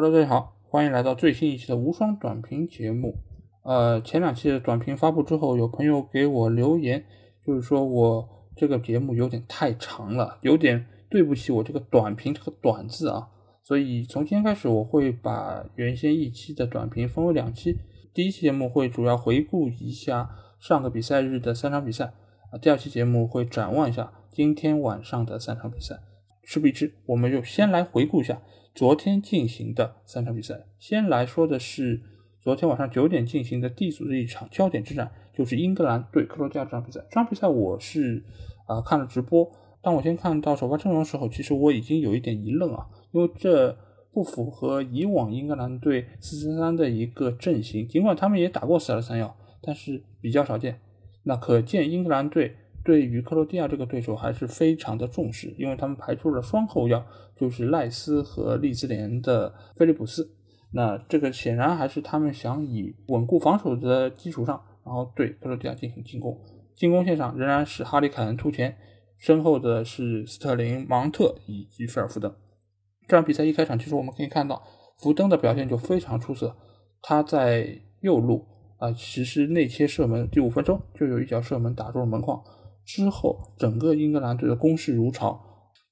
Hello，大家好，欢迎来到最新一期的无双短评节目。呃，前两期的短评发布之后，有朋友给我留言，就是说我这个节目有点太长了，有点对不起我这个短评这个短字啊。所以从今天开始，我会把原先一期的短评分为两期。第一期节目会主要回顾一下上个比赛日的三场比赛啊，第二期节目会展望一下今天晚上的三场比赛。事不宜迟，我们就先来回顾一下。昨天进行的三场比赛，先来说的是昨天晚上九点进行的 D 组的一场焦点之战，就是英格兰对克罗地亚这场比赛。这场比赛我是啊看了直播，当我先看到首发阵容的时候，其实我已经有一点一愣啊，因为这不符合以往英格兰队四三三的一个阵型。尽管他们也打过四二三幺，但是比较少见。那可见英格兰队。对于克罗地亚这个对手还是非常的重视，因为他们排出了双后腰，就是赖斯和利兹联的菲利普斯。那这个显然还是他们想以稳固防守的基础上，然后对克罗地亚进行进攻。进攻线上仍然是哈里凯恩突前，身后的是斯特林、芒特以及菲尔福登。这场比赛一开场，其实我们可以看到福登的表现就非常出色，他在右路啊实施内切射门，第五分钟就有一脚射门打中了门框。之后，整个英格兰队的攻势如潮，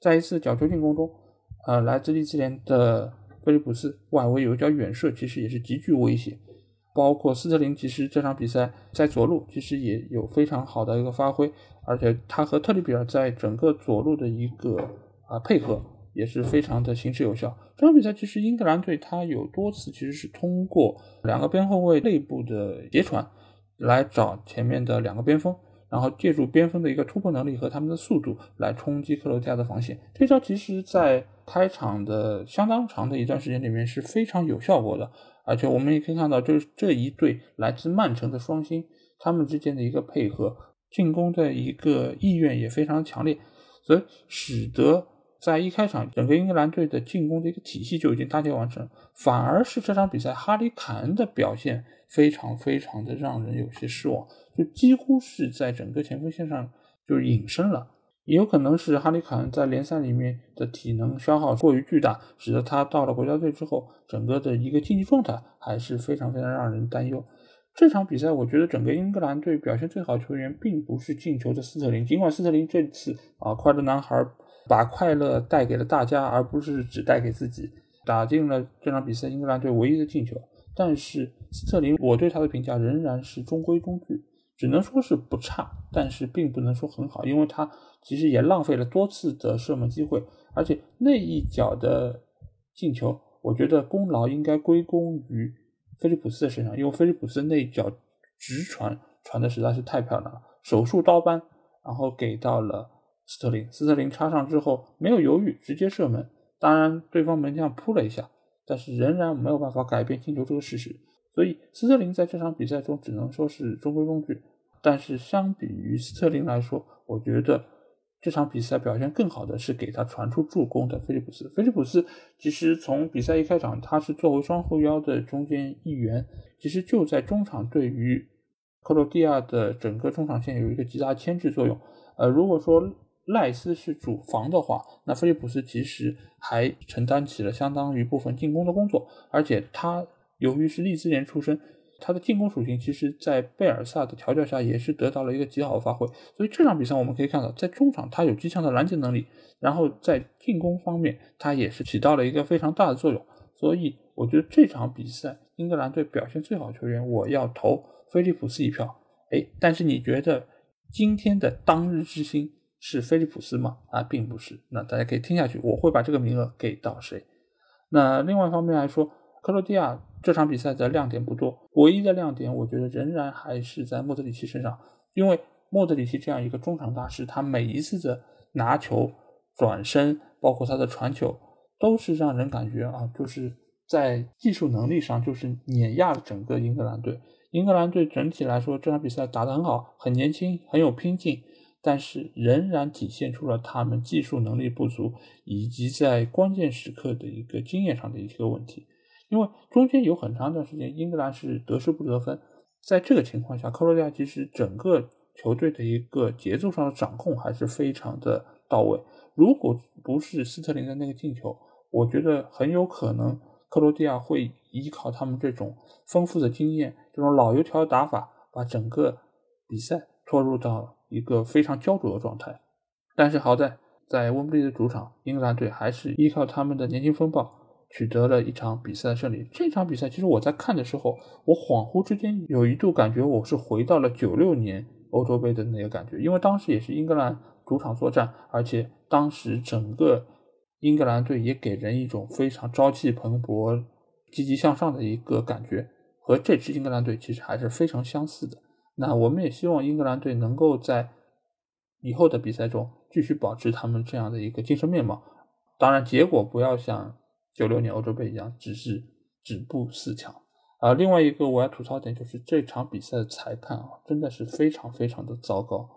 在一次角球进攻中，呃，来自利兹联的菲利普斯外围有一脚远射，其实也是极具威胁。包括斯特林，其实这场比赛在左路其实也有非常好的一个发挥，而且他和特里比尔在整个左路的一个啊配合也是非常的行之有效。这场比赛其实英格兰队他有多次其实是通过两个边后卫内部的截传来找前面的两个边锋。然后借助边锋的一个突破能力和他们的速度来冲击克罗地亚的防线，这招其实在开场的相当长的一段时间里面是非常有效果的。而且我们也可以看到，就是这一对来自曼城的双星，他们之间的一个配合，进攻的一个意愿也非常强烈，所以使得在一开场整个英格兰队的进攻的一个体系就已经搭建完成，反而是这场比赛哈里凯恩的表现非常非常的让人有些失望。就几乎是在整个前锋线上就是隐身了，也有可能是哈里凯恩在联赛里面的体能消耗过于巨大，使得他到了国家队之后，整个的一个竞技状态还是非常非常让人担忧。这场比赛，我觉得整个英格兰队表现最好球员并不是进球的斯特林，尽管斯特林这次啊快乐男孩把快乐带给了大家，而不是只带给自己，打进了这场比赛英格兰队唯一的进球，但是斯特林我对他的评价仍然是中规中矩。只能说是不差，但是并不能说很好，因为他其实也浪费了多次的射门机会，而且那一脚的进球，我觉得功劳应该归功于菲利普斯的身上，因为菲利普斯那一脚直传传的实在是太漂亮了，手术刀般，然后给到了斯特林，斯特林插上之后没有犹豫，直接射门，当然对方门将扑了一下，但是仍然没有办法改变进球这个事实。所以斯特林在这场比赛中只能说是中规中矩，但是相比于斯特林来说，我觉得这场比赛表现更好的是给他传出助攻的菲利普斯。菲利普斯其实从比赛一开场，他是作为双后腰的中间一员，其实就在中场对于克罗地亚的整个中场线有一个极大牵制作用。呃，如果说赖斯是主防的话，那菲利普斯其实还承担起了相当于部分进攻的工作，而且他。由于是利兹联出身，他的进攻属性其实，在贝尔萨的调教下也是得到了一个极好的发挥。所以这场比赛我们可以看到，在中场他有极强的拦截能力，然后在进攻方面他也是起到了一个非常大的作用。所以我觉得这场比赛英格兰队表现最好球员，我要投菲利普斯一票。哎，但是你觉得今天的当日之星是菲利普斯吗？啊，并不是。那大家可以听下去，我会把这个名额给到谁？那另外一方面来说，克罗地亚。这场比赛的亮点不多，唯一的亮点我觉得仍然还是在莫德里奇身上，因为莫德里奇这样一个中场大师，他每一次的拿球、转身，包括他的传球，都是让人感觉啊，就是在技术能力上就是碾压了整个英格兰队。英格兰队整体来说这场比赛打得很好，很年轻，很有拼劲，但是仍然体现出了他们技术能力不足，以及在关键时刻的一个经验上的一个问题。因为中间有很长一段时间，英格兰是得失不得分，在这个情况下，克罗地亚其实整个球队的一个节奏上的掌控还是非常的到位。如果不是斯特林的那个进球，我觉得很有可能克罗地亚会依靠他们这种丰富的经验，这种老油条的打法，把整个比赛拖入到一个非常焦灼的状态。但是好在，在温布利的主场，英格兰队还是依靠他们的年轻风暴，取得了一场比赛的胜利。这场比赛，其实我在看的时候，我恍惚之间有一度感觉我是回到了九六年欧洲杯的那个感觉，因为当时也是英格兰主场作战，而且当时整个。英格兰队也给人一种非常朝气蓬勃、积极向上的一个感觉，和这支英格兰队其实还是非常相似的。那我们也希望英格兰队能够在以后的比赛中继续保持他们这样的一个精神面貌。当然，结果不要像九六年欧洲杯一样，只是止步四强。啊，另外一个我要吐槽点就是这场比赛的裁判啊，真的是非常非常的糟糕，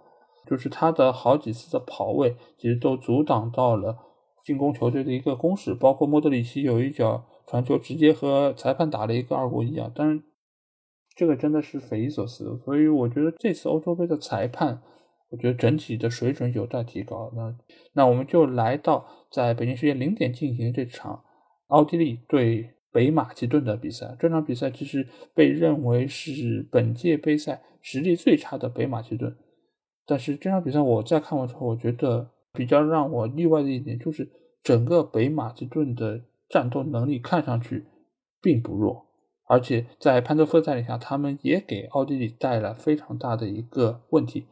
就是他的好几次的跑位其实都阻挡到了。进攻球队的一个攻势，包括莫德里奇有一脚传球，直接和裁判打了一个二过一啊！但是这个真的是匪夷所思，所以我觉得这次欧洲杯的裁判，我觉得整体的水准有待提高。那那我们就来到在北京时间零点进行这场奥地利对北马其顿的比赛。这场比赛其实被认为是本届杯赛实力最差的北马其顿，但是这场比赛我在看完之后，我觉得比较让我意外的一点就是。整个北马其顿的战斗能力看上去并不弱，而且在潘德夫的带领下，他们也给奥地利带来非常大的一个问题。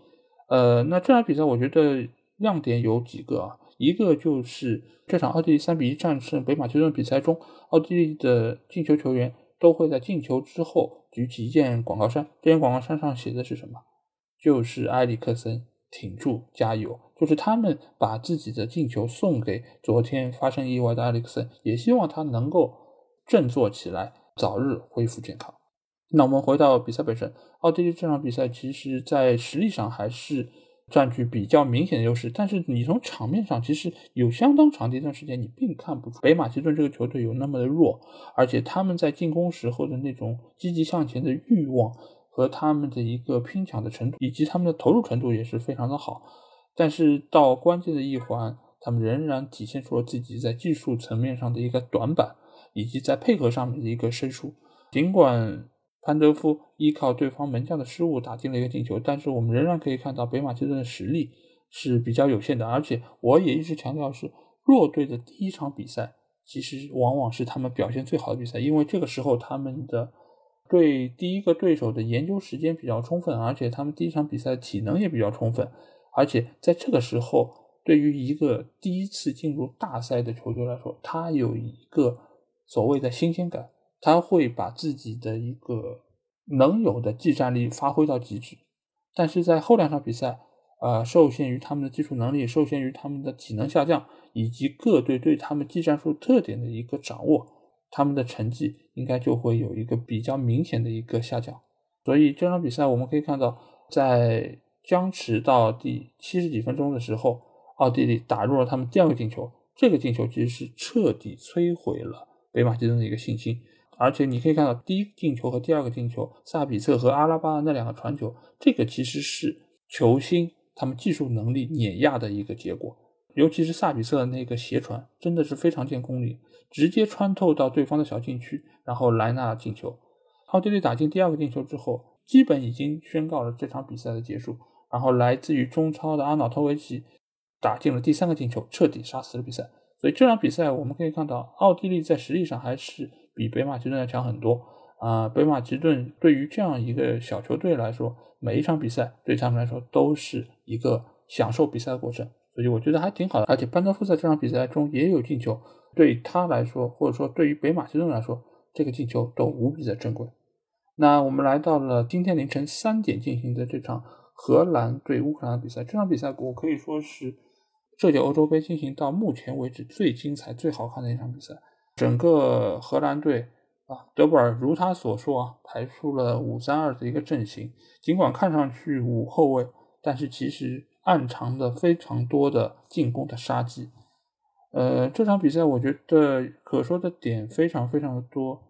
呃，那这场比赛我觉得亮点有几个啊，一个就是这场奥地利三比一战胜北马其顿比赛中，奥地利的进球球员都会在进球之后举起一件广告衫，这件广告衫上写的是什么？就是埃里克森。挺住，加油！就是他们把自己的进球送给昨天发生意外的埃里克森，也希望他能够振作起来，早日恢复健康。那我们回到比赛本身，奥地利这场比赛其实在实力上还是占据比较明显的优势，但是你从场面上，其实有相当长的一段时间，你并看不出北马其顿这个球队有那么的弱，而且他们在进攻时候的那种积极向前的欲望。和他们的一个拼抢的程度，以及他们的投入程度也是非常的好，但是到关键的一环，他们仍然体现出了自己在技术层面上的一个短板，以及在配合上面的一个生疏。尽管潘德夫依靠对方门将的失误打进了一个进球，但是我们仍然可以看到北马其顿的实力是比较有限的。而且我也一直强调是弱队的第一场比赛，其实往往是他们表现最好的比赛，因为这个时候他们的。对第一个对手的研究时间比较充分，而且他们第一场比赛体能也比较充分，而且在这个时候，对于一个第一次进入大赛的球队来说，他有一个所谓的新鲜感，他会把自己的一个能有的技战力发挥到极致。但是在后两场比赛，呃，受限于他们的技术能力，受限于他们的体能下降，以及各队对他们技战术特点的一个掌握。他们的成绩应该就会有一个比较明显的一个下降，所以这场比赛我们可以看到，在僵持到第七十几分钟的时候，奥地利打入了他们第二个进球。这个进球其实是彻底摧毁了北马其顿的一个信心。而且你可以看到，第一个进球和第二个进球，萨比策和阿拉巴的那两个传球，这个其实是球星他们技术能力碾压的一个结果。尤其是萨比策的那个斜传，真的是非常见功力，直接穿透到对方的小禁区，然后莱纳进球。奥地利打进第二个进球之后，基本已经宣告了这场比赛的结束。然后来自于中超的阿瑙托维奇打进了第三个进球，彻底杀死了比赛。所以这场比赛我们可以看到，奥地利在实力上还是比北马其顿要强很多啊。北马其顿对于这样一个小球队来说，每一场比赛对他们来说都是一个享受比赛的过程。所以我觉得还挺好的，而且班德夫在这场比赛中也有进球，对他来说，或者说对于北马其顿来说，这个进球都无比的珍贵。那我们来到了今天凌晨三点进行的这场荷兰对乌克兰的比赛，这场比赛我可以说是这届欧洲杯进行到目前为止最精彩、最好看的一场比赛。整个荷兰队啊，德布尔如他所说啊，排出了五三二的一个阵型，尽管看上去五后卫，但是其实。暗藏的非常多的进攻的杀机，呃，这场比赛我觉得可说的点非常非常的多。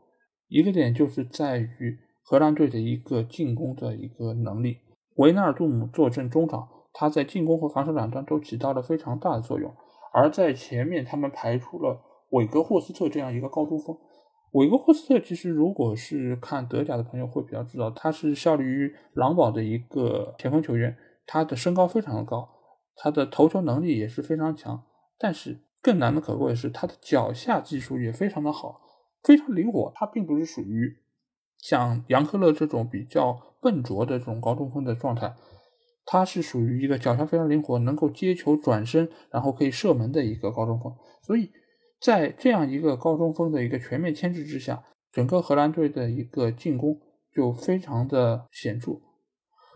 一个点就是在于荷兰队的一个进攻的一个能力。维纳尔杜姆坐镇中场，他在进攻和防守两端都起到了非常大的作用。而在前面，他们排出了韦格霍斯特这样一个高中锋，韦格霍斯特其实如果是看德甲的朋友会比较知道，他是效力于狼堡的一个前锋球员，他的身高非常的高，他的头球能力也是非常强，但是更难能可贵的是他的脚下技术也非常的好，非常灵活。他并不是属于像杨科勒这种比较笨拙的这种高中锋的状态，他是属于一个脚下非常灵活，能够接球转身，然后可以射门的一个高中锋，所以。在这样一个高中锋的一个全面牵制之下，整个荷兰队的一个进攻就非常的显著。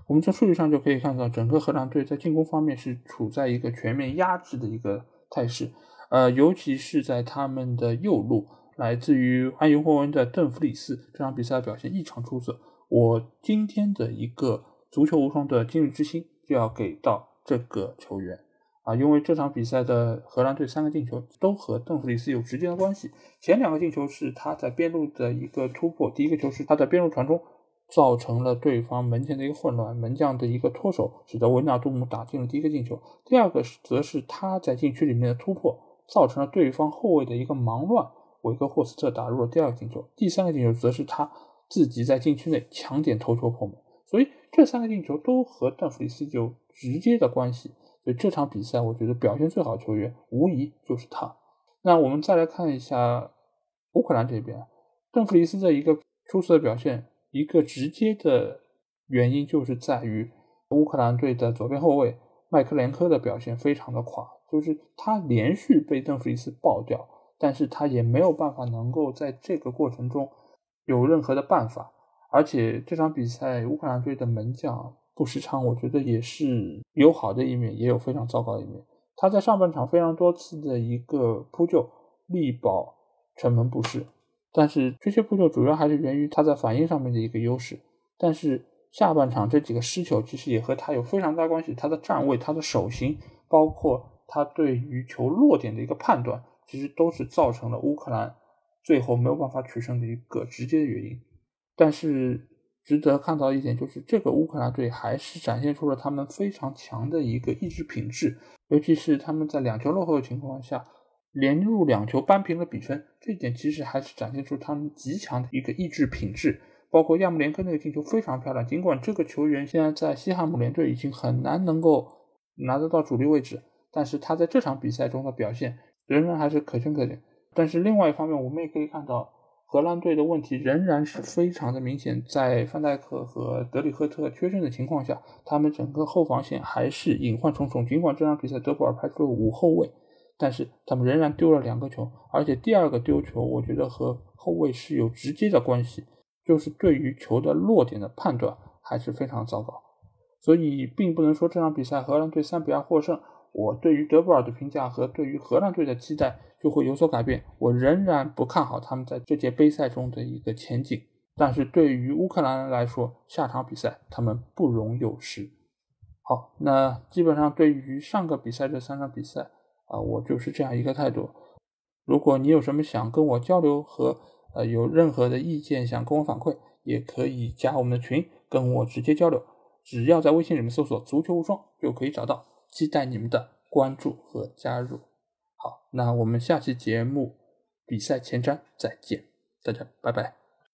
我们从数据上就可以看到，整个荷兰队在进攻方面是处在一个全面压制的一个态势。呃，尤其是在他们的右路，来自于安尤霍温的邓弗里斯，这场比赛表现异常出色。我今天的一个足球无双的今日之星就要给到这个球员。啊，因为这场比赛的荷兰队三个进球都和邓弗里斯有直接的关系。前两个进球是他在边路的一个突破，第一个球是他在边路传中，造成了对方门前的一个混乱，门将的一个脱手，使得维纳杜姆打进了第一个进球。第二个是则是他在禁区里面的突破，造成了对方后卫的一个忙乱，维克霍斯特打入了第二个进球。第三个进球则是他自己在禁区内抢点头球破门。所以这三个进球都和邓弗里斯有直接的关系。所以这场比赛，我觉得表现最好的球员无疑就是他。那我们再来看一下乌克兰这边，邓弗里斯的一个出色的表现，一个直接的原因就是在于乌克兰队的左边后卫麦克连科的表现非常的垮，就是他连续被邓弗里斯爆掉，但是他也没有办法能够在这个过程中有任何的办法，而且这场比赛乌克兰队的门将。不时昌，我觉得也是有好的一面，也有非常糟糕的一面。他在上半场非常多次的一个扑救，力保城门不失，但是这些扑救主要还是源于他在反应上面的一个优势。但是下半场这几个失球，其实也和他有非常大关系。他的站位、他的手型，包括他对于球落点的一个判断，其实都是造成了乌克兰最后没有办法取胜的一个直接的原因。但是。值得看到一点就是，这个乌克兰队还是展现出了他们非常强的一个意志品质，尤其是他们在两球落后的情况下，连入两球扳平了比分，这一点其实还是展现出他们极强的一个意志品质。包括亚穆连科那个进球非常漂亮，尽管这个球员现在在西汉姆联队已经很难能够拿得到主力位置，但是他在这场比赛中的表现仍然还是可圈可点。但是另外一方面，我们也可以看到。荷兰队的问题仍然是非常的明显，在范戴克和德里赫特缺阵的情况下，他们整个后防线还是隐患重重。尽管这场比赛德布尔派出了五后卫，但是他们仍然丢了两个球，而且第二个丢球，我觉得和后卫是有直接的关系，就是对于球的落点的判断还是非常糟糕。所以，并不能说这场比赛荷兰队三比二获胜。我对于德布尔的评价和对于荷兰队的期待就会有所改变。我仍然不看好他们在这届杯赛中的一个前景。但是对于乌克兰来说，下场比赛他们不容有失。好，那基本上对于上个比赛这三场比赛啊，我就是这样一个态度。如果你有什么想跟我交流和呃有任何的意见想跟我反馈，也可以加我们的群跟我直接交流。只要在微信里面搜索“足球无双”就可以找到。期待你们的关注和加入。好，那我们下期节目比赛前瞻再见，大家拜拜。